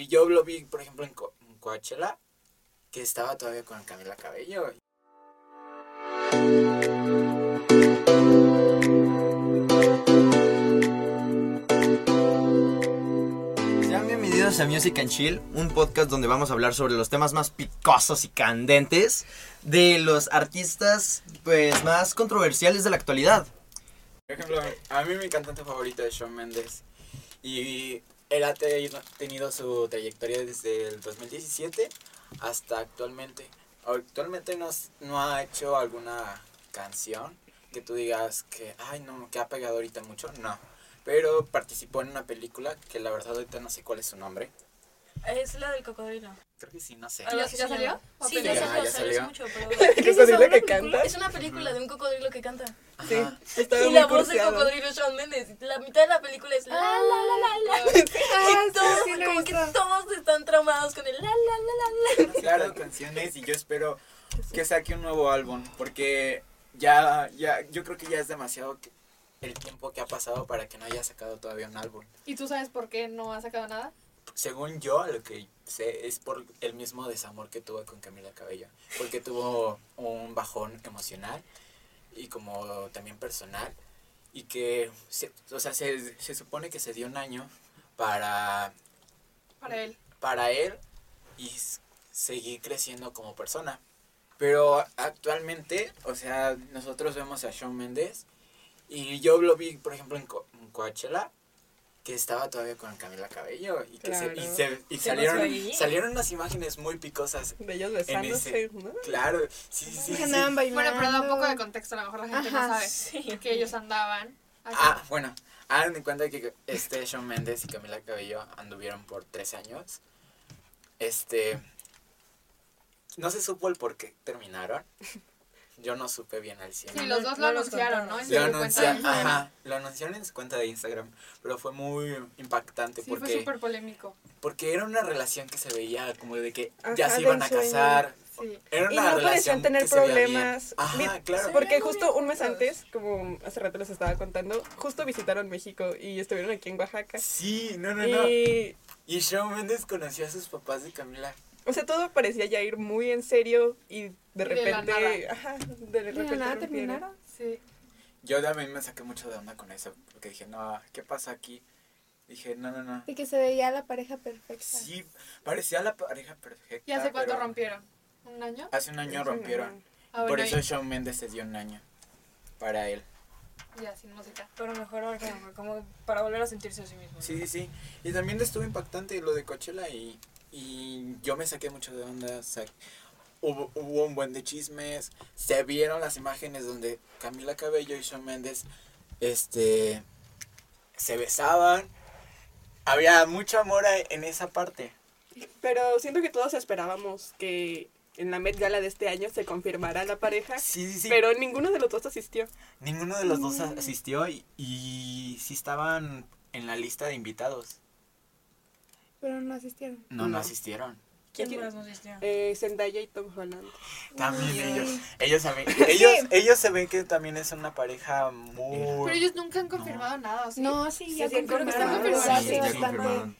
Y yo lo vi, por ejemplo, en, Co- en Coachella, que estaba todavía con Camila Cabello. Sean bienvenidos a Music and Chill, un podcast donde vamos a hablar sobre los temas más picosos y candentes de los artistas pues más controversiales de la actualidad. Por ejemplo, a mí mi cantante favorito es Shawn Mendes. Y él ha te- tenido su trayectoria desde el 2017 hasta actualmente. Actualmente no, ha hecho alguna canción que tú digas que, ay no, que ha pegado ahorita mucho. No. Pero participó en una película que la verdad ahorita no sé cuál es su nombre. Es la del cocodrilo. Creo que sí, no sé. Algo ¿Ya- así ya salió? llama. ¿O Sí, ya Ya, salió, ya salió salió. mucho, pero... ¿Qué cocodrilo que canta? Es una película de un cocodrilo que canta. Sí, estaba Y muy la voz de cursiado. cocodrilo es Shawn Mendes. La mitad de la película es la la la la la. Y todos, sí, sí como que todos están traumados con el la la la la la. Claro, canciones y yo espero que saque un nuevo álbum porque ya, ya, yo creo que ya es demasiado que- el tiempo que ha pasado para que no haya sacado todavía un álbum. ¿Y tú sabes por qué no ha sacado nada? Según yo, lo que sé es por el mismo desamor que tuvo con Camila Cabello, porque tuvo un bajón emocional y como también personal y que, se, o sea, se, se supone que se dio un año para Para él. para él y seguir creciendo como persona. Pero actualmente, o sea, nosotros vemos a Shawn Mendes y yo lo vi, por ejemplo, en, Co- en Coachella, que estaba todavía con Camila Cabello y que se- y, se- y ¿Se salieron, salieron unas imágenes muy picosas. De ellos besándose, ese- ¿no? Claro, sí, sí, sí. Bueno, pero da un poco de contexto, a lo mejor la gente Ajá, no sabe Sí. que ellos andaban. así. Ah, bueno, hagan en cuenta que este Shawn Mendes y Camila Cabello anduvieron por tres años. Este. No se supo el por qué terminaron. Yo no supe bien al 100. Sí, los dos lo No anunciaron. ¿no? En Lo su cuenta de anunciaron, Instagram. ajá, lo anunciaron en su cuenta de Instagram, pero fue muy impactante Sí, fue porque, súper polémico. porque era una relación que se veía como de que ya se iban a casar. Sí. Era Y una no relación parecían tener que se veía bien. problemas. Ajá, claro. Porque justo un mes antes, como hace rato les estaba contando, justo visitaron México y estuvieron aquí en Oaxaca. Sí, no, no, no. Y, Y Shawn Mendes conoció a sus papás de Camila. o sea, todo parecía ya ir muy en serio y de de la repente, nada. ajá, de repente nada terminaron. Sí. Yo también me saqué mucho de onda con eso, porque dije, no, ¿qué pasa aquí? Dije, no, no, no. De que se veía la pareja perfecta. Sí, parecía la pareja perfecta. ¿Y hace cuánto rompieron? ¿Un año? Hace un año rompieron. Ah, Por eso y- Shawn Mendes se dio un año para él. Ya, sin música. Pero mejor ahora, como para volver a sentirse a sí mismo. ¿no? Sí, sí, sí. Y también estuvo impactante lo de Coachella y, y yo me saqué mucho de onda. o sea, hubo, hubo un buen de chismes. Se vieron las imágenes donde Camila Cabello y Shawn Mendes este, se besaban. Había mucho amor en esa parte. Pero siento que todos esperábamos que en la Met Gala de este año se confirmara la pareja, Sí, sí, sí. pero ninguno de los dos asistió. Ninguno de los dos asistió y, y sí estaban en la lista de invitados. Pero no asistieron. No, no, No. asistieron. ¿Quién más nos? Eh, Zendaya y Tom Holland. También ellos. Ellos, saben- ellos, ellos se ven que también es una pareja muy... Pero ellos nunca han confirmado nada, ¿o sí? No, sí, ya Sí, sí, confirmaron. confirmaron. pero Sí, bastante.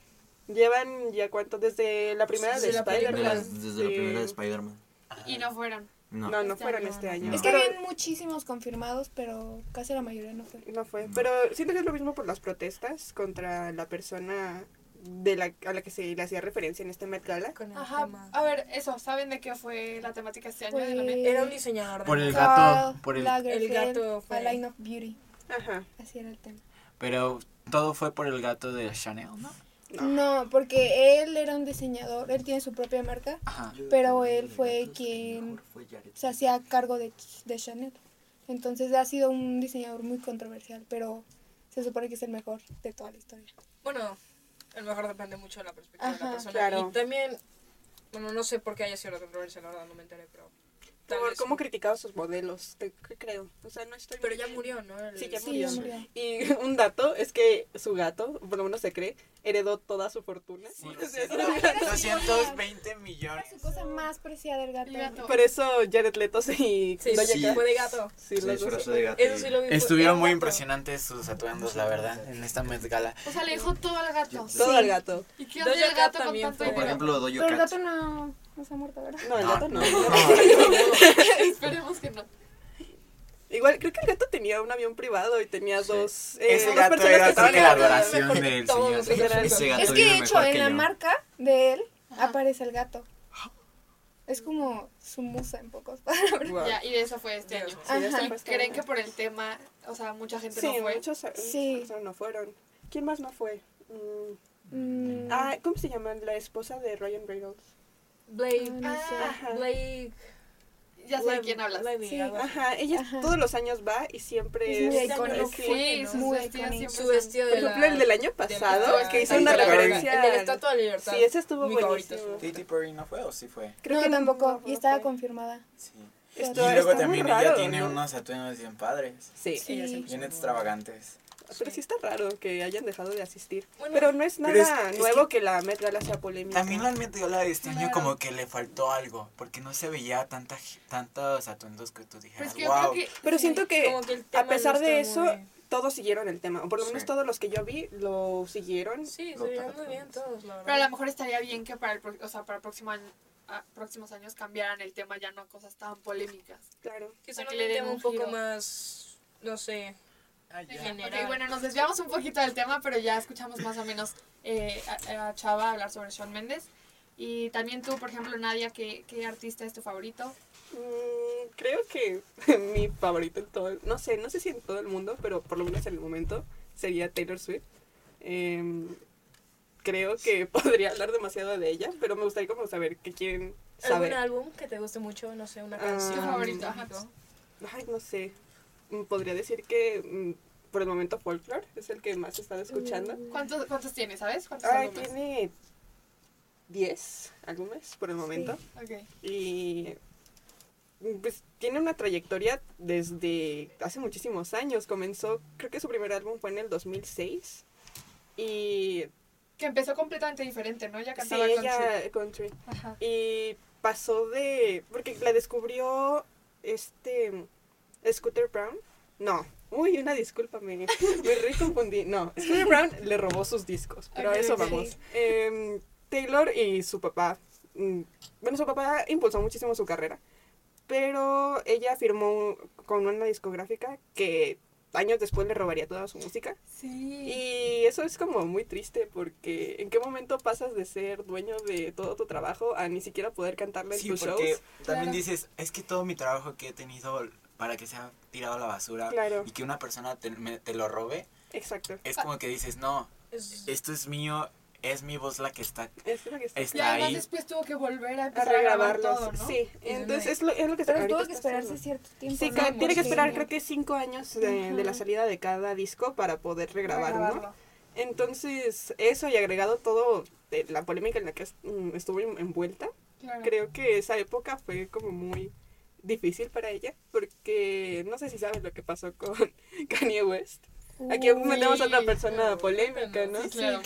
Llevan ya cuánto, desde la primera Sí, de Spider-Man. desde la Sí. primera de Spider-Man. Y no fueron. No. No, no Este fueron año este no. año. Es que habían muchísimos confirmados, pero casi la mayoría no fue. No fue. Pero siento que es lo mismo por las protestas contra la persona de la, a la que se le hacía referencia en este Met Gala. Con el Ajá. tema. A ver, eso, ¿saben de qué fue la temática este año de la Met? Era un diseñador de Por el gato, por el- gato fue- A Line of Beauty. Ajá. Así era el tema. Pero todo fue por el gato de Chanel, ¿no? No. No, porque él era un diseñador, él tiene su propia marca, Ajá. pero él fue quien se hacía cargo de, de Chanel. Entonces ha sido un diseñador muy controversial, pero se supone que es el mejor de toda la historia. Bueno, el mejor depende mucho de la perspectiva de la persona. claro. Y también, bueno, no sé por qué haya sido la controversia, la verdad, no me enteré, pero... tal Por cómo sí. criticaba sus modelos, te- ¿qué creo? O sea, no estoy... Pero ya murió, ¿no? El- Sí, ya murió. Y un dato es que su gato, por lo menos se cree, heredó toda su fortuna. Sí, O sea, es una- 220 millones. Era su cosa más preciada del gato. El gato. Por eso Jared Leto y Sí, sí, Cat, fue de gato. sí, Se los dos. disfrazó de gato. Eso sí lo vi. Estuvieron muy gato. impresionantes sus atuendos, la verdad, en esta Met Gala. O sea, le dejó todo al gato. Todo al gato. ¿Y qué hace el gato Cat con también tanto Por ejemplo, Dojo Pero el Cat. gato no, no se ha muerto, ¿verdad? No, el gato no. Esperemos que no. Igual creo que el gato tenía un avión privado y tenía dos. eh, Ese dos gato personas era que estaban la en la- adoración señor. Ese gato Es que de hecho en la yo. marca de él aparece el gato. Es como su musa en pocas palabras. Wow. Ya, y de eso fue este año. Ajá. ¿Creen que por el tema, o sea, mucha gente Sí, no fue? muchos eh, Sí. personas no fueron. ¿Quién más no fue? Mm, Mm, Ah, ¿cómo se llama? La esposa de Ryan Reynolds. Blake. no sé. Blake. Ya sé de quién hablas. Levy, Sí. Ajá, ella Ajá. todos los años va y siempre Es muy es. icónico. sí. Sí, icónico. siempre Su vestido Por de la... ejemplo, el del año de la- pasado, que hizo una referencia. El de la Estatua de la Libertad. Sí, ese estuvo buenísimo. Katy Perry no fue o sí fue. Creo no, que tampoco. no y estaba confirmada. Sí. Esto- y luego también raro, ella tiene ¿no? unos atuendos bien padres, Sí. Ella siempre bien extravagantes. Pero sí está raro que hayan dejado de asistir. Bueno, pero no es nada es nuevo que, la Met Gala sea polémica. También la Met Gala de este año como que le faltó algo, porque no se veía tanta, tantos atuendos que tú dijeras, es que yo wow. que... Pero sí. siento que Como que el tema a pesar de eso, todos siguieron el tema. O por lo menos Sí. todos los que yo vi lo siguieron. Sí, se Lo veían muy bien todos, la verdad. Pero a lo mejor estaría bien que para el, pro- o sea, para el próximo año, a- próximos años cambiaran el tema ya no a cosas tan polémicas. Claro. que que le den un, un poco más, no sé, Ah, ya. general. Ok, bueno, nos desviamos un poquito del tema, pero ya escuchamos más o menos eh, a, a Chava hablar sobre Shawn Mendes. Y también tú, por ejemplo, Nadia, ¿qué, qué artista es tu favorito? Mm, creo que mi favorito en todo, el- no sé, no sé si en todo el mundo, pero por lo menos en el momento sería Taylor Swift. Em, creo que podría hablar demasiado de ella, pero me gustaría como saber qué quieren ¿Algún saber. álbum que te guste mucho? No sé, una Ah, canción. Ajá. típico. Ay, no sé. Mm, Podría decir que mm, por el momento Folklore es el que más he estado escuchando. ¿Cuántos, cuántos tienes, sabes? ¿Cuántos Ay, álbumes? tiene 10 álbumes por el momento. Ok. Y pues tiene una trayectoria desde hace muchísimos años. Comenzó, creo que su primer álbum fue en el 2006. Y Que empezó completamente diferente, ¿no? Ya sí, cantaba country. ella country. Ajá. Y pasó de porque la descubrió este Scooter Brown. No. Uy, una disculpa, me, me re confundí. No, Scooter Brown le robó sus discos, pero a eso vamos. Em, Taylor y su papá. mm, Bueno, su papá impulsó muchísimo su carrera, pero ella firmó con una discográfica que años después le robaría toda su música. Sí. Y eso es como muy triste porque en qué momento pasas de ser dueño de todo tu trabajo a ni siquiera poder cantarle en Sí, tus porque shows. también Claro. dices, es que todo mi trabajo que he tenido para que sea tirado a la basura Claro. y que una persona te, me- te lo robe, Exacto. es como que dices, no, Es- esto es mío, es mi voz la que está, Es lo que está. Y además ahí. después tuvo que volver a a empezar a grabar regrabarlos. todo, ¿no? Sí, entonces es lo, es lo que Pero tuvo que está esperarse haciendo. cierto tiempo. Sí, tiene que esperar creo que cinco años de, de la salida de cada disco para poder. Regrabarlo. Entonces, eso y agregado todo de la polémica en la que mm, estuvo en- envuelta, Claro. creo que esa época fue como muy difícil para ella, porque no sé si sabes lo que pasó con Kanye West. Aquí Uy, metemos a otra persona polémica, ¿no? Sí, Sí, claro,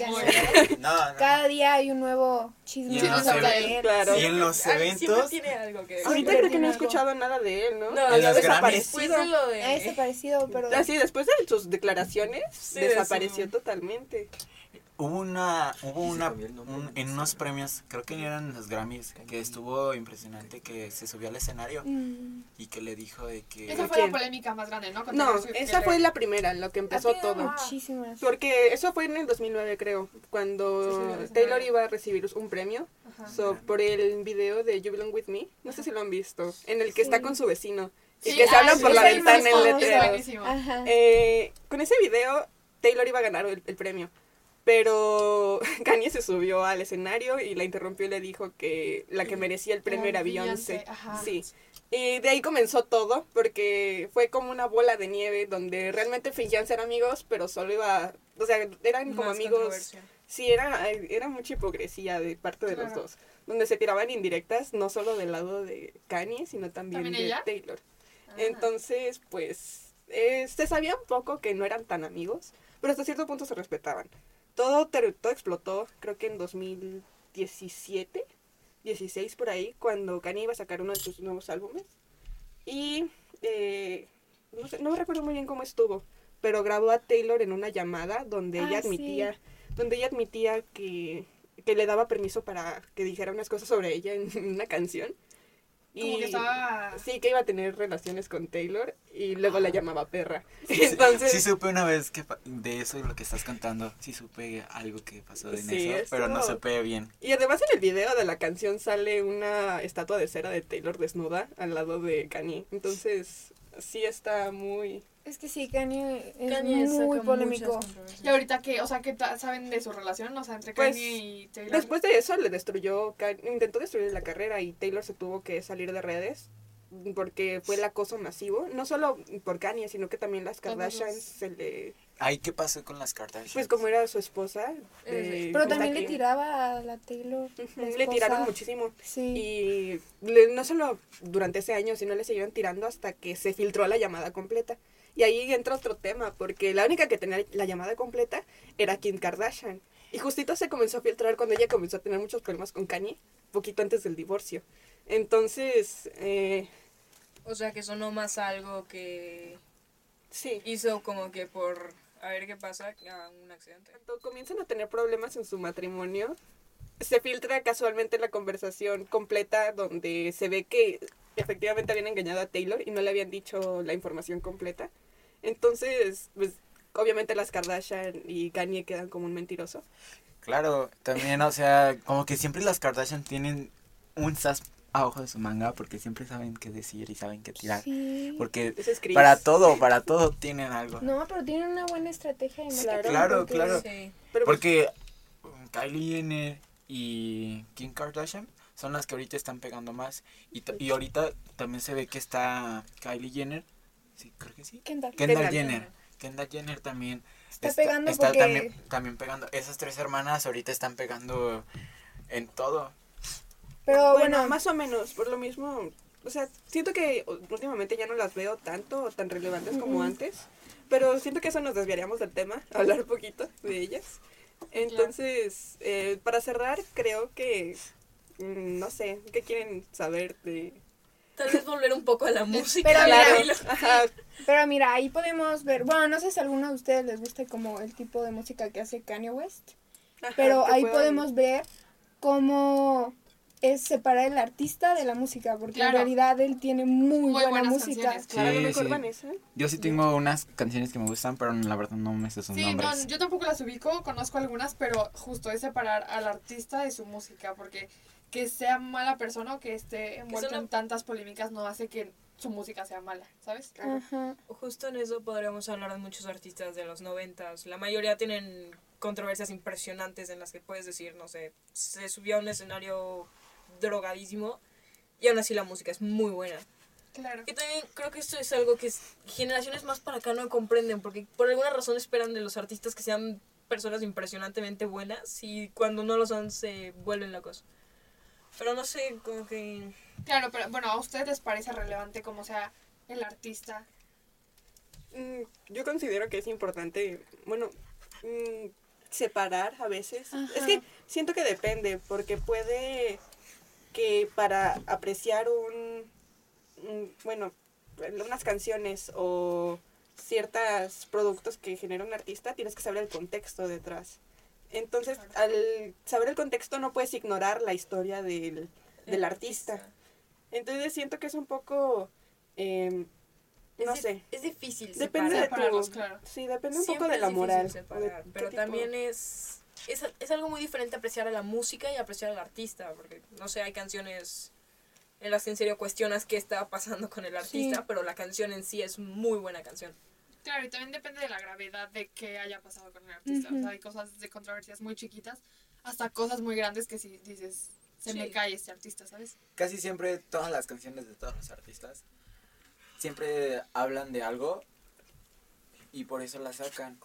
No, no. Cada día hay un nuevo chisme Y en los sobre eventos, él. claro. Y en los eventos, tiene algo que Ahorita Sí, creo que no he algo. escuchado nada de él, ¿no? No, Había en los Después desaparecido. de lo de... Ha desaparecido, pero... Ah, sí, después de sus declaraciones, Sí, de su- desapareció totalmente. Hubo una, hubo una, un- en unos premios, creo que eran los Grammys, que estuvo impresionante, que se subió al escenario Mm, y que le dijo de que... Esa fue ¿Quién? la polémica más grande, ¿no? Con No, esa fue le- la primera, lo que empezó todo. Muchísimas. Porque eso fue en el 2009, creo, sí, cuando sí, 2009. Taylor iba a recibir un premio so, por el video de You Belong With Me. No sé si lo han visto, en el que está con su vecino. Y que se ah, hablan por la ventana en letreros. Eh, con ese video, Taylor iba a ganar el, el premio. Pero Kanye se subió al escenario y la interrumpió y le dijo que la que merecía el premio Era Beyoncé. Sí. Y de ahí comenzó todo, porque fue como una bola de nieve donde realmente fingían ser amigos, pero solo iba. O sea, eran como más amigos. Sí, era, era mucha hipocresía de parte de los dos. Donde se tiraban indirectas, no solo del lado de Kanye, sino también, ¿También de ella? Taylor. Ah. Entonces, pues, eh, se sabía un poco que no eran tan amigos, pero hasta cierto punto se respetaban. Todo, todo explotó, creo que en 2017, 2016 por ahí, cuando Kanye iba a sacar uno de sus nuevos álbumes. Y eh, no, sé, no recuerdo muy bien cómo estuvo, pero grabó a Taylor en una llamada donde Ah, ella sí. admitía, donde ella admitía que, que le daba permiso para que dijera unas cosas sobre ella en una canción. Como que estaba... Sí, que iba a tener relaciones con Taylor y luego Ah. la llamaba perra. Sí, Entonces, sí supe una vez que de eso y lo que estás contando, sí supe algo que pasó en Sí, eso, pero no supe bien. Y además en el video de la canción sale una estatua de cera de Taylor desnuda al lado de Kanye. Entonces, sí está muy... Es que sí, Kanye es Kanye muy polémico. Y ahorita que, o sea, ¿qué ta- saben de su relación? O sea, entre Pues, Kanye y Taylor. Después de eso le destruyó, intentó destruir la carrera y Taylor se tuvo que salir de redes porque fue el acoso masivo, no solo por Kanye, sino que también las Kardashians los- se le... Ay, ¿qué pasó con las Kardashians? Pues como era su esposa... eh, Pero pues, también aquí- le tiraba a la Taylor. La Le tiraron muchísimo. Sí. Y le- no solo durante ese año, sino le siguieron tirando hasta que se filtró la llamada completa. Y ahí entra otro tema, porque la única que tenía la llamada completa era Kim Kardashian. Y justito se comenzó a filtrar cuando ella comenzó a tener muchos problemas con Kanye, poquito antes del divorcio. Entonces, eh, O sea, que sonó más algo que sí. hizo como que por a ver qué pasa a un accidente. Cuando comienzan a tener problemas en su matrimonio, se filtra casualmente la conversación completa donde se ve que efectivamente habían engañado a Taylor y no le habían dicho la información completa. Entonces, pues obviamente las Kardashian y Kanye quedan como un mentiroso. Claro, también, o sea, como que siempre las Kardashian tienen un sas abajo de su manga porque siempre saben qué decir y saben qué tirar. Sí. Porque es para todo, para todo tienen algo. No, pero tienen una buena estrategia de marketing. Claro, porque- claro. Sí. Pero pues, Porque um, Kylie Jenner y Kim Kardashian son las que ahorita están pegando más. Y, y ahorita también se ve que está Kylie Jenner. Sí, creo que sí. Kendall. Kendall Kendall. Jenner. Kendall Jenner también. Está pegando está porque- también, también pegando. Esas tres hermanas ahorita están pegando en todo. Pero bueno, bueno, más o menos, por lo mismo, o sea, siento que últimamente ya no las veo tanto o tan relevantes como antes, pero siento que eso nos desviaríamos del tema, hablar un poquito de ellas. Entonces, eh, para cerrar, creo que, mm, no sé, ¿qué quieren saber de...? Tal vez volver un poco a la música. Pero mira- Taylor. Ajá, pero mira, ahí podemos ver, bueno, no sé si a alguno de ustedes les gusta como el tipo de música que hace Kanye West, ajá, pero ahí podemos ver cómo es separar el artista de la música, porque en realidad él tiene muy, Muy buena buenas música. Claro, Sí, sí. Yo sí tengo unas canciones que me gustan, pero la verdad no me sé sus Sí, no, yo tampoco las ubico, conozco algunas, pero justo es separar al artista de su música, porque que sea mala persona o que esté envuelto en tantas polémicas no hace que su música sea mala, ¿sabes? Ajá. Justo en eso podríamos hablar de muchos artistas de los noventas. La mayoría tienen controversias impresionantes en las que puedes decir, no sé, se subió a un escenario drogadísimo y aún así la música es muy buena. Claro. Y también creo que esto es algo que es- generaciones más para acá no comprenden, porque por alguna razón esperan de los artistas que sean personas impresionantemente buenas y cuando no lo son se vuelven locos. Pero no sé, como que... Claro, pero bueno, ¿a ustedes les parece relevante como sea el artista? Mm, Yo considero que es importante, bueno, mm, separar a veces. Ajá. Es que siento que depende, porque puede que para apreciar un, un- bueno, unas canciones o ciertos productos que genera un artista, tienes que saber el contexto detrás. Entonces, al saber el contexto no puedes ignorar la historia del, del el artista. Entonces siento que es un poco, em, Es no di- sé, Es difícil Depende de separar. Tu, claro. Sí, depende un Siempre poco de es la moral. de separar, pero tipo- también es, es es algo muy diferente apreciar a la música y apreciar al artista, porque no sé, hay canciones en las que en serio cuestionas qué está pasando con el artista, Sí. pero la canción en sí es muy buena canción. Claro, y también depende de la gravedad de qué haya pasado con el artista. O Ujú. sea, hay cosas de controversias muy chiquitas hasta cosas muy grandes que si dices, se Sí. me cae este artista, ¿sabes? Casi siempre todas las canciones de todos los artistas siempre hablan de algo y por eso la sacan.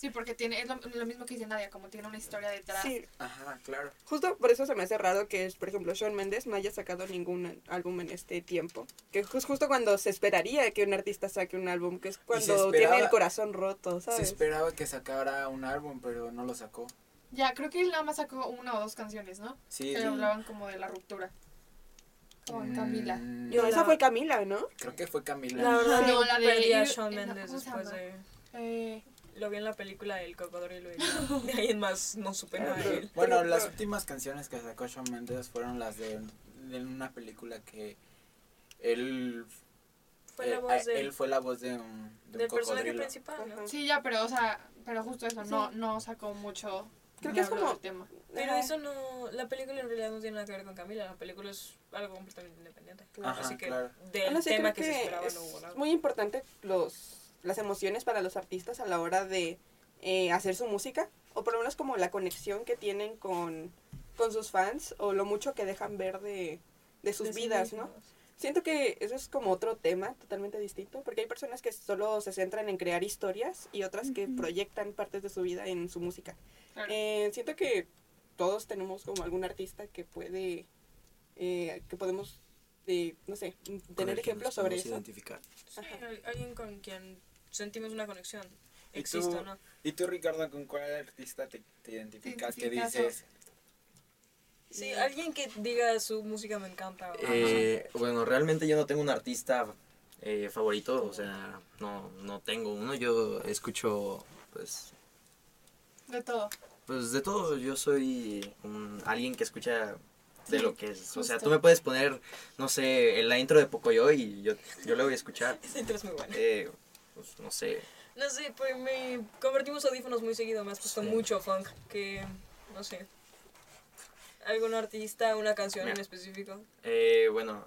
Sí, porque tiene, es lo, lo mismo que dice Nadia, como tiene una historia detrás. Sí, Ajá, claro. justo por eso se me hace raro que, por ejemplo, Shawn Mendes no haya sacado ningún álbum en este tiempo. Que es justo cuando se esperaría que un artista saque un álbum, que es cuando tiene esperaba- el corazón roto, Se ¿sabes? esperaba que sacara un álbum, pero no lo sacó. Ya, creo que él nada más sacó una o dos canciones, ¿no? Sí, Que sí. hablaban como de la ruptura. Con Camila. Mm, No, esa fue Camila, ¿no? Creo que fue Camila. La verdad, No, no, la de- perdí a Shawn eh, Mendes ¿cómo se después de... Eh, Lo vi en la película El Cocodrilo y de ahí en más no supe nada de él. Bueno, Pero- las últimas canciones que sacó Shawn Mendes fueron las de, de una película que él Fue la eh, voz de- él fue la voz de un, de un Del personaje principal, ¿no? Sí, ya, pero, o sea, pero justo eso, no, no sacó mucho. Creo que es como- del tema. Pero Ajá. eso no... La película en realidad no tiene nada que ver con Camila. La película es algo completamente independiente. Ajá, Así que claro. del sí, tema que, se esperaba no hubo es nada. muy importante los, las emociones para los artistas a la hora de eh, hacer su música, o por lo menos como la conexión que tienen con, con sus fans, o lo mucho que dejan ver de, de sus De sí vidas, ¿no? Siento que eso es como otro tema totalmente distinto, porque hay personas que solo se centran en crear historias y otras que proyectan partes de su vida en su música. Claro. Eh, siento que todos tenemos como algún artista que puede, eh, que podemos, eh, no sé, tener ejemplos sobre eso. identificar. Sí, alguien con quien sentimos una conexión. ¿Y Existe, tú? ¿no? ¿Y tú, Ricardo, con cuál artista te, te identificas? ¿Qué dices? Sí, alguien que diga su música me encanta. Eh, bueno, realmente yo no tengo un artista eh, favorito, o sea, no, no tengo uno. Yo escucho, pues, De todo. pues de todo. Yo soy un, alguien que escucha de Sí, lo que es. O sea, tú me puedes poner, no sé, la intro de Pocoyo y yo, yo lo voy a escuchar. Esa intro es muy buena. Eh, pues, no sé. No sé, pues me convertimos audífonos muy seguido. Me has puesto Sí. mucho funk. Que, no sé. ¿Algún artista, una canción en específico? Eh, bueno,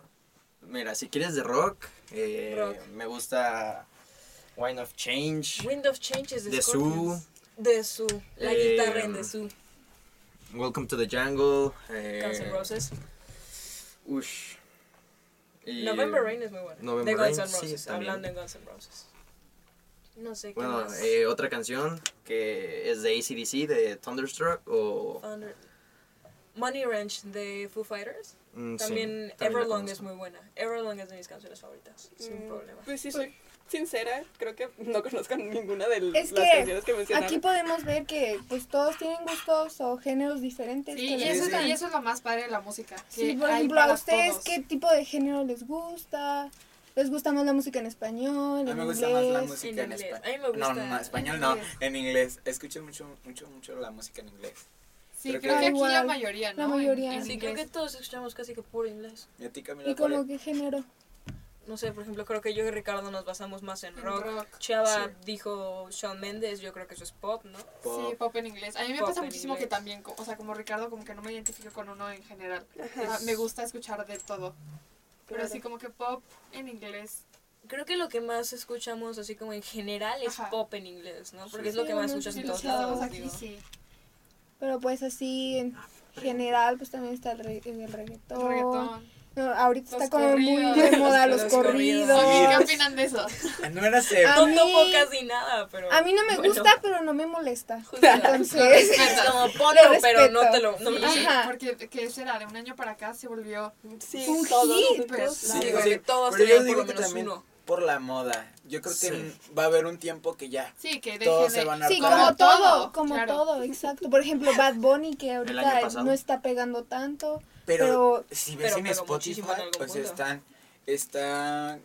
mira, si quieres de rock, eh, Rock. me gusta Wine of Change, Wind of Change es de Scorpions. The Su. La Eh, guitarra en The Su. Welcome to the Jungle, eh, Guns N' Roses. ush, y- November Rain es muy buena. November de Guns N' Roses. hablando de Guns N' Roses. No sé qué Bueno, más. eh, otra canción que es de ACDC, de Thunderstruck, o... Thunder- Money Ranch de Foo Fighters. mm, sí, También también la Everlong es muy buena. Everlong es de mis canciones favoritas, sin Mm, problema. Pues sí, soy sincera, creo que no conozco ninguna de Es las que canciones que mencionaron. Aquí podemos ver que pues todos tienen gustos o géneros diferentes. Sí, que y eso, y eso es lo más padre de la música. Sí, por ejemplo, a ustedes todos. qué tipo de género les gusta. ¿Les gusta más la música en español, A en mí me gusta inglés? más la En música en, inglés. español. A mí me gusta No, no, en español no, inglés. en inglés. Escucho mucho, mucho, mucho la música en inglés. Sí, Creo creo que- que aquí la Igual, mayoría, ¿no? la mayoría. En- en Sí, creo que inglés. todos escuchamos casi que puro inglés. ¿Y a ti, Camila? ¿Y como qué género? No sé, por ejemplo, creo que yo y Ricardo nos basamos más en En rock. rock. Chava Sí. dijo Shawn Mendes, yo creo que eso es pop, ¿no? Pop. Sí, pop en inglés. A mí me Pop pasa en muchísimo que inglés. también, co- o sea, como Ricardo, como que no me identifico con uno en general. Ajá. Ah, me gusta escuchar de todo. Pero así como que pop en inglés. Creo que lo que más escuchamos así como en general es Ajá. pop en inglés, ¿no? Porque es lo que más escuchas en todos lados. aquí digo. sí. Pero pues así en general pues también está el, re- el reggaetón. El reggaetón. No, ahorita Los está como muy de moda los, Los corridos. corridos. Sí, ¿Qué opinan de eso? No era. Ah, No topo casi nada, pero... A mí no me bueno. gusta, pero no me molesta. Justo. Entonces, Es como ponlo, Lo pero no respeto. te lo... No me Sí, lo Sí. Ajá. porque que será de un año para acá se volvió Sí, Un todos, hit, todos pues, lados. Sí, sí, todos pero yo digo por lo que menos también uno. por la moda. Yo creo que Sí. va a haber un tiempo que ya Sí, que todos de... se van a sí, como todo, todo, como claro. todo, exacto. Por ejemplo, Bad Bunny que ahorita no está pegando tanto, Pero, pero si ves pero en pegó Spotify, pues punto. están, está,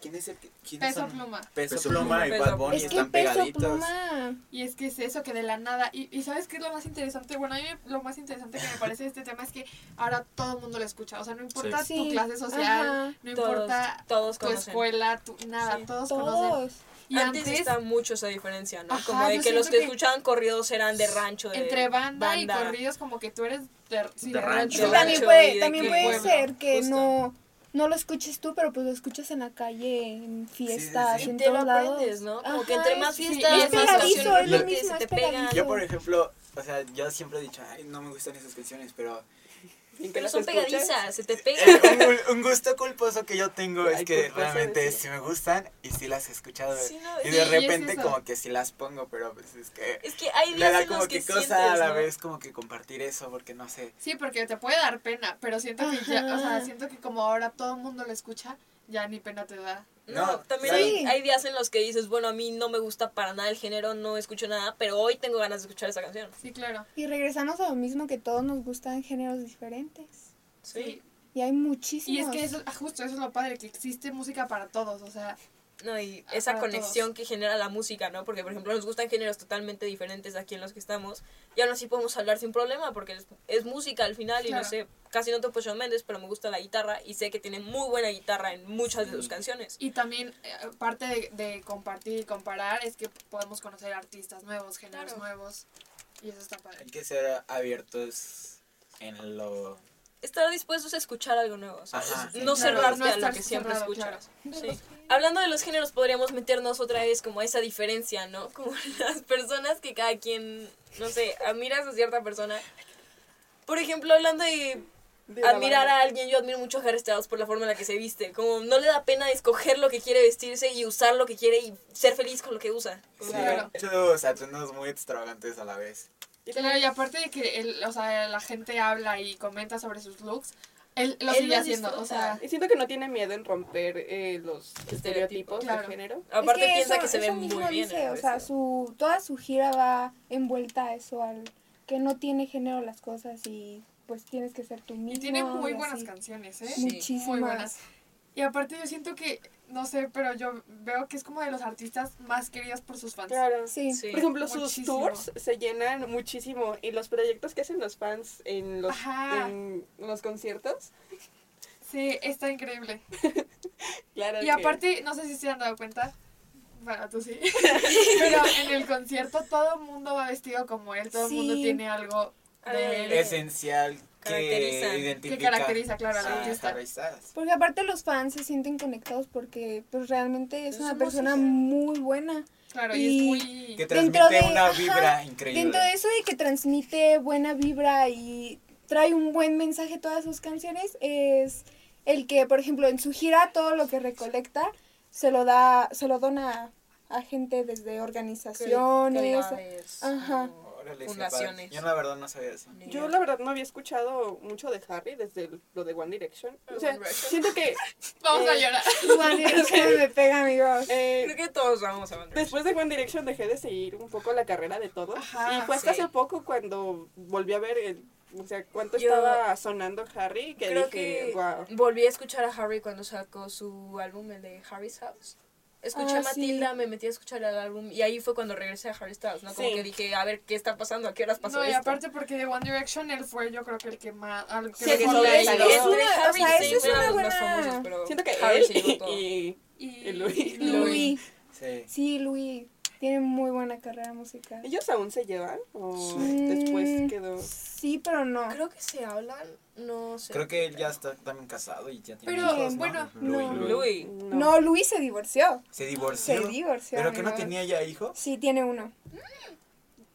¿quién es el que, quiénes Peso son? pluma. Peso, Peso Pluma Pluma. y Peso Bad Bunny es que están peso pegaditos. pluma. Y es que es eso, que de la nada. Y, y ¿sabes qué es lo más interesante? Bueno, a mí lo más interesante que me parece de este tema es que ahora todo el mundo lo escucha. O sea, no importa Sí. tu Sí, clase social, ajá. no Todos, importa todos tu escuela, tu, nada, Sí. todos conocen. Y antes, antes, está mucho esa diferencia, ¿no? Ajá, como de que los que, que- escuchaban corridos eran de rancho, de entre banda, y corridos, como que tú eres de, sí, De rancho. Sí, de también puede, de también puede ser que justo. no, no lo escuches tú, pero pues lo escuchas en la calle, en fiestas, sí. en Y te lo todos lados. ¿no? Como que entre más sí, fiestas, y más es pegadizo, canciones es lo que mismo, se te pegan. Yo, por ejemplo, o sea, yo siempre he dicho, ay, no me gustan esas canciones, pero ¿Y que Pero son escuchas? pegadizas, se te pegan. un, un gusto culposo que yo tengo es Ay, que realmente sí me gustan y sí las he escuchado. Sí, no, y de y repente como que sí las pongo, pero pues es que Es que hay me días da en como los que que cosa sientes, a la ¿no? vez como que compartir eso, porque no sé. Sí, porque te puede dar pena, pero siento que ya, o sea, siento que como ahora todo el mundo lo escucha, ya ni pena te da. No, No, también sí. hay, hay días en los que dices, bueno, a mí no me gusta para nada el género, no escucho nada, pero hoy tengo ganas de escuchar esa canción. Sí, claro. Y regresamos a lo mismo que todos nos gustan géneros diferentes. Sí. Y hay muchísimos. Y es que eso, ah, justo eso es lo padre, que existe música para todos, o sea, No, y esa para conexión todos. que genera la música, ¿no? Porque, por ejemplo, nos gustan géneros totalmente diferentes aquí en los que estamos. Y aún así podemos hablar sin problema, porque es, es música al final. Y Claro. no sé, casi no topo Shawn Mendes, pero me gusta la guitarra. Y sé que tiene muy buena guitarra en muchas de sus canciones. y también eh, parte de, de compartir y comparar es que podemos conocer artistas nuevos, géneros Claro. nuevos, y eso está padre. Hay que ser abiertos en lo... Estar dispuestos a escuchar algo nuevo, ¿sabes? Ajá. No Sí, claro, cerrarte no a lo que siempre cerrado, escuchas. claro. Sí. Hablando de los géneros, podríamos meternos otra vez como a esa diferencia, ¿no? Como las personas que cada quien, no sé, admiras a cierta persona. Por ejemplo, hablando de De admirar a alguien, yo admiro mucho a Harry Styles por la forma en la que se viste. Como no le da pena escoger lo que quiere vestirse y usar lo que quiere y ser feliz con lo que usa. Sí, Claro. muchos atuendos muy extravagantes a la vez. Claro, y aparte de que el, o sea, la gente habla y comenta sobre sus looks, él lo Él sigue lo haciendo, o sea, Y siento que no tiene miedo en romper eh, los estereotipos claro. de género. Aparte Es piensa eso- que se ve muy bien. dice, en o sea, su, toda su gira va envuelta a eso, al que no tiene género las cosas y pues tienes que ser tú mismo. y tiene muy y buenas así. canciones, ¿eh? Sí. Muchísimas. Muy buenas. Y aparte yo siento que, no sé, pero yo veo que es como de los artistas más queridos por sus fans. Claro. Sí. Sí. Por ejemplo, sus tours se llenan muchísimo y los proyectos que hacen los fans en los, en los conciertos. Sí, está increíble. Claro. Y que- aparte, no sé si se han dado cuenta, bueno, tú sí, pero en el concierto todo el mundo va vestido como él, todo el mundo tiene algo de. Esencial Caracteriza. que caracteriza, claro, a artista. Harry Styles. Porque aparte los fans se sienten conectados porque pues realmente es Es una persona música. muy buena. Claro, y, Y- es muy... Que Dentro transmite de- una ajá, vibra increíble. Dentro de eso de que transmite buena vibra y trae un buen mensaje todas sus canciones, es el que, por ejemplo, en su gira todo lo que recolecta se lo da, se lo dona a gente desde organizaciones. Ajá. Fundaciones. Yo la verdad no sabía eso. Yo la verdad no había escuchado mucho de Harry desde el- lo de One Direction. O sea, siento que Vamos a eh, llorar. One Direction me pega, amigos. eh, Creo que todos vamos a One Direction. después de One Direction dejé de seguir un poco la carrera de todos. Ajá, y fue hasta sí. hace poco cuando volví a ver el, o sea, cuánto Yo- estaba sonando Harry que Creo dije, que wow. volví a escuchar a Harry cuando sacó su álbum, el de Harry's House. Escuché Ah, a Matilda, sí. me metí a escuchar el álbum y ahí fue cuando regresé a Harry Styles, ¿no? Como Sí. que dije, a ver, ¿qué está pasando? ¿A qué horas pasó No, y esto? aparte porque de One Direction él fue yo creo que el que más... Al que Sí, es- ido. es una- o sea, es una los más buena- famosos, pero Siento que Harry se llevó él todo. y, Y, y Louis. Louis. Sí. Sí, Louis. Tiene muy buena carrera musical. ¿Ellos aún se llevan? ¿O Mm, después quedó? Sí, pero no. Creo que se hablan, no sé. Creo que él ya está también casado y ya tiene Pero, hijos, ¿no? bueno, no. Louis. No, Louis se divorció. Se divorció. Se divorció. ¿Pero que no tenía ya hijos? Sí, tiene uno.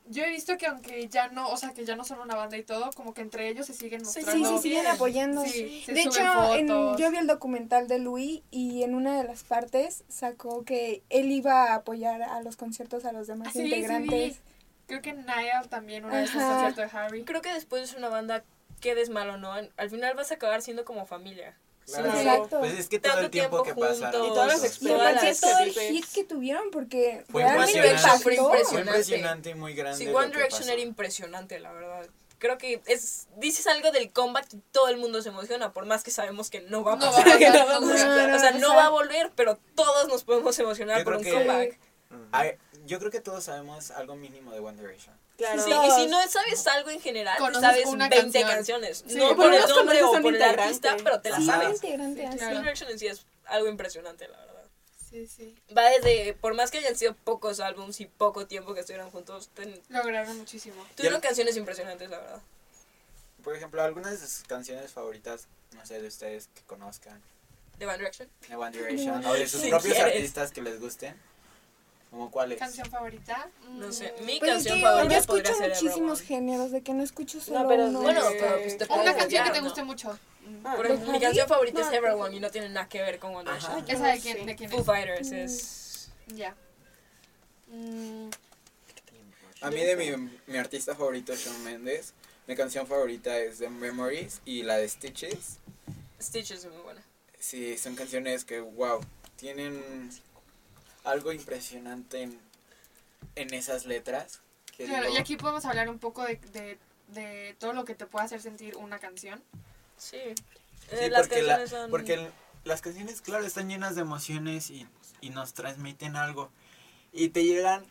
Yo he visto que aunque ya no, o sea, que ya no son una banda y todo, como que entre ellos se siguen mostrando. Sí, sí, siguen apoyando. Sí, de hecho, en- yo vi el documental de Louis y en una de las partes sacó que él iba a apoyar a los conciertos a los demás Ah, sí, sí, integrantes. Creo que Niall también, una vez un concierto de Harry. Creo que después es una banda, quedes malo, ¿no? Al final vas a acabar siendo como familia. Claro. Exacto. Pues es que todo Tanto el tiempo, tiempo que pasa. juntos. Y todas las las todo el hit que tuvieron porque Fue realmente impresionante. impactó. Fue impresionante. y muy grande. Sí, One Direction era impresionante, la verdad. Creo que es dices algo del comeback y todo el mundo se emociona, por más que sabemos que no va a pasar. no, o sea, no, o sea, o no sea- va a volver, pero todos nos podemos emocionar Yo por un comeback. Ay, yo creo que todos sabemos algo mínimo de One Direction. Claro. Sí, y si no sabes algo en general, Conoces sabes una 20 canción. canciones. Sí, no por el nombre o por el artista, pero te la Sí, sabes. integrante Sí, así. claro. One Direction en sí es algo impresionante, la verdad. Sí, sí. Va desde, por más que hayan sido pocos álbums y poco tiempo que estuvieran juntos, ten- Lograron muchísimo. tuvieron canciones impresionantes, la verdad. Por ejemplo, algunas de sus canciones favoritas, no sé, de ustedes que conozcan, De One Direction. de One Direction, o de sus Si propios quieres. artistas que les gusten, como cuáles. ¿Canción favorita? No sé, Mm, mi es canción que favorita yo escucho muchísimos géneros, de que no escucho solo pero uno. Bueno, pero pues te una canción que te ¿no? guste mucho. Ah, Por ejemplo, mi canción favorita es No, Everyone y no tiene nada que ver con One. Direction. ¿Esa de Sí. quién, de quién Foo es? Fighters es... Ya. Mm, A mí de mi, mi artista favorito es Shawn Mendes. Mi canción favorita es The Memories y la de Stitches. Stitches es muy buena. Sí, son canciones que, wow, tienen algo impresionante en, en esas letras. que Claro, digo, y aquí podemos hablar un poco de, de, de todo lo que te puede hacer sentir una canción. Sí. sí, Eh, las porque, la- son... porque el- las canciones, claro, están llenas de emociones y, y nos transmiten algo. Y te llegan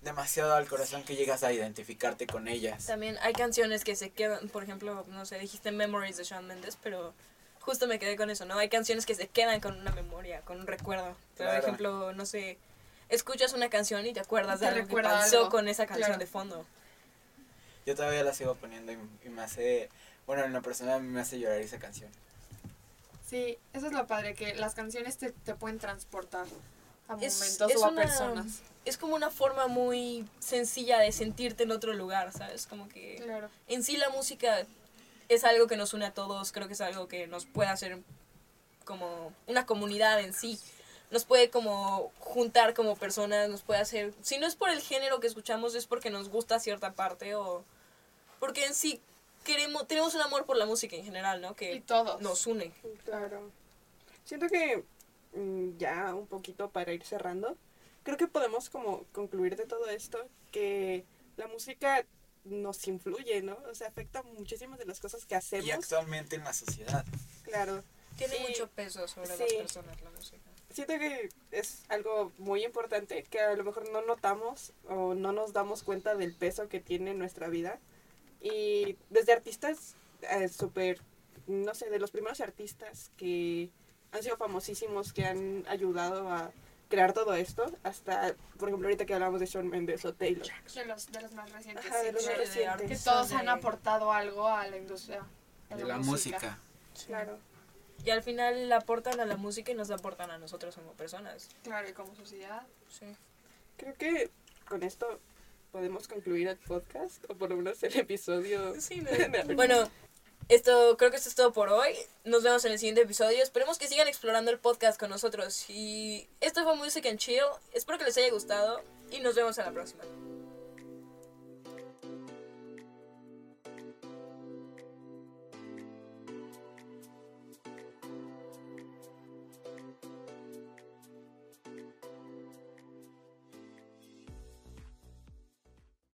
demasiado al corazón que llegas a identificarte con ellas. También hay canciones que se quedan, por ejemplo, no sé, dijiste Memories de Shawn Mendes, pero justo me quedé con eso, ¿no? Hay canciones que se quedan con una memoria, con un recuerdo. Por Claro. ejemplo, no sé, escuchas una canción y te acuerdas de algo que pasó algo, con esa canción claro. de fondo. Yo todavía la sigo poniendo y, y me hace, bueno, en la persona me hace llorar esa canción. Sí, eso es lo padre, que las canciones te, te pueden transportar a Es- momentos es o a una- personas. Es como una forma muy sencilla de sentirte en otro lugar, ¿sabes? Como que Claro. en sí la música es algo que nos une a todos, creo que es algo que nos puede hacer como una comunidad en sí. Nos puede como juntar como personas, nos puede hacer, si no es por el género que escuchamos, es porque nos gusta cierta parte o porque en sí queremos, tenemos un amor por la música en general, ¿no? Y Que todos. nos une. Claro. Siento que mm, ya un poquito para ir cerrando, creo que podemos como concluir de todo esto que la música nos influye, ¿no? O sea, afecta muchísimas de las cosas que Y hacemos. actualmente en la sociedad. Claro. Tiene Sí. mucho peso sobre las Sí. personas la música. Siento que es algo muy importante que a lo mejor no notamos o no nos damos cuenta del peso que tiene en nuestra vida. Y desde artistas eh, súper, no sé, de los primeros artistas que han sido famosísimos, que han ayudado a crear todo esto, hasta, por ejemplo, ahorita que hablamos de Shawn Mendes o Taylor. De los, de los más recientes. Ajá, de sí, los claro. más recientes. Que Sí, todos han aportado algo a la industria. De la música. Claro. Y al final le aportan a la música y nos la aportan a nosotros como personas. Claro, y como sociedad. Sí. Creo que con esto podemos concluir el podcast, o por lo menos el episodio. Bueno, esto creo que esto es todo por hoy. Nos vemos en el siguiente episodio. Esperemos que sigan explorando el podcast con nosotros. Y esto fue Music and Chill. Espero que les haya gustado y nos vemos en la próxima.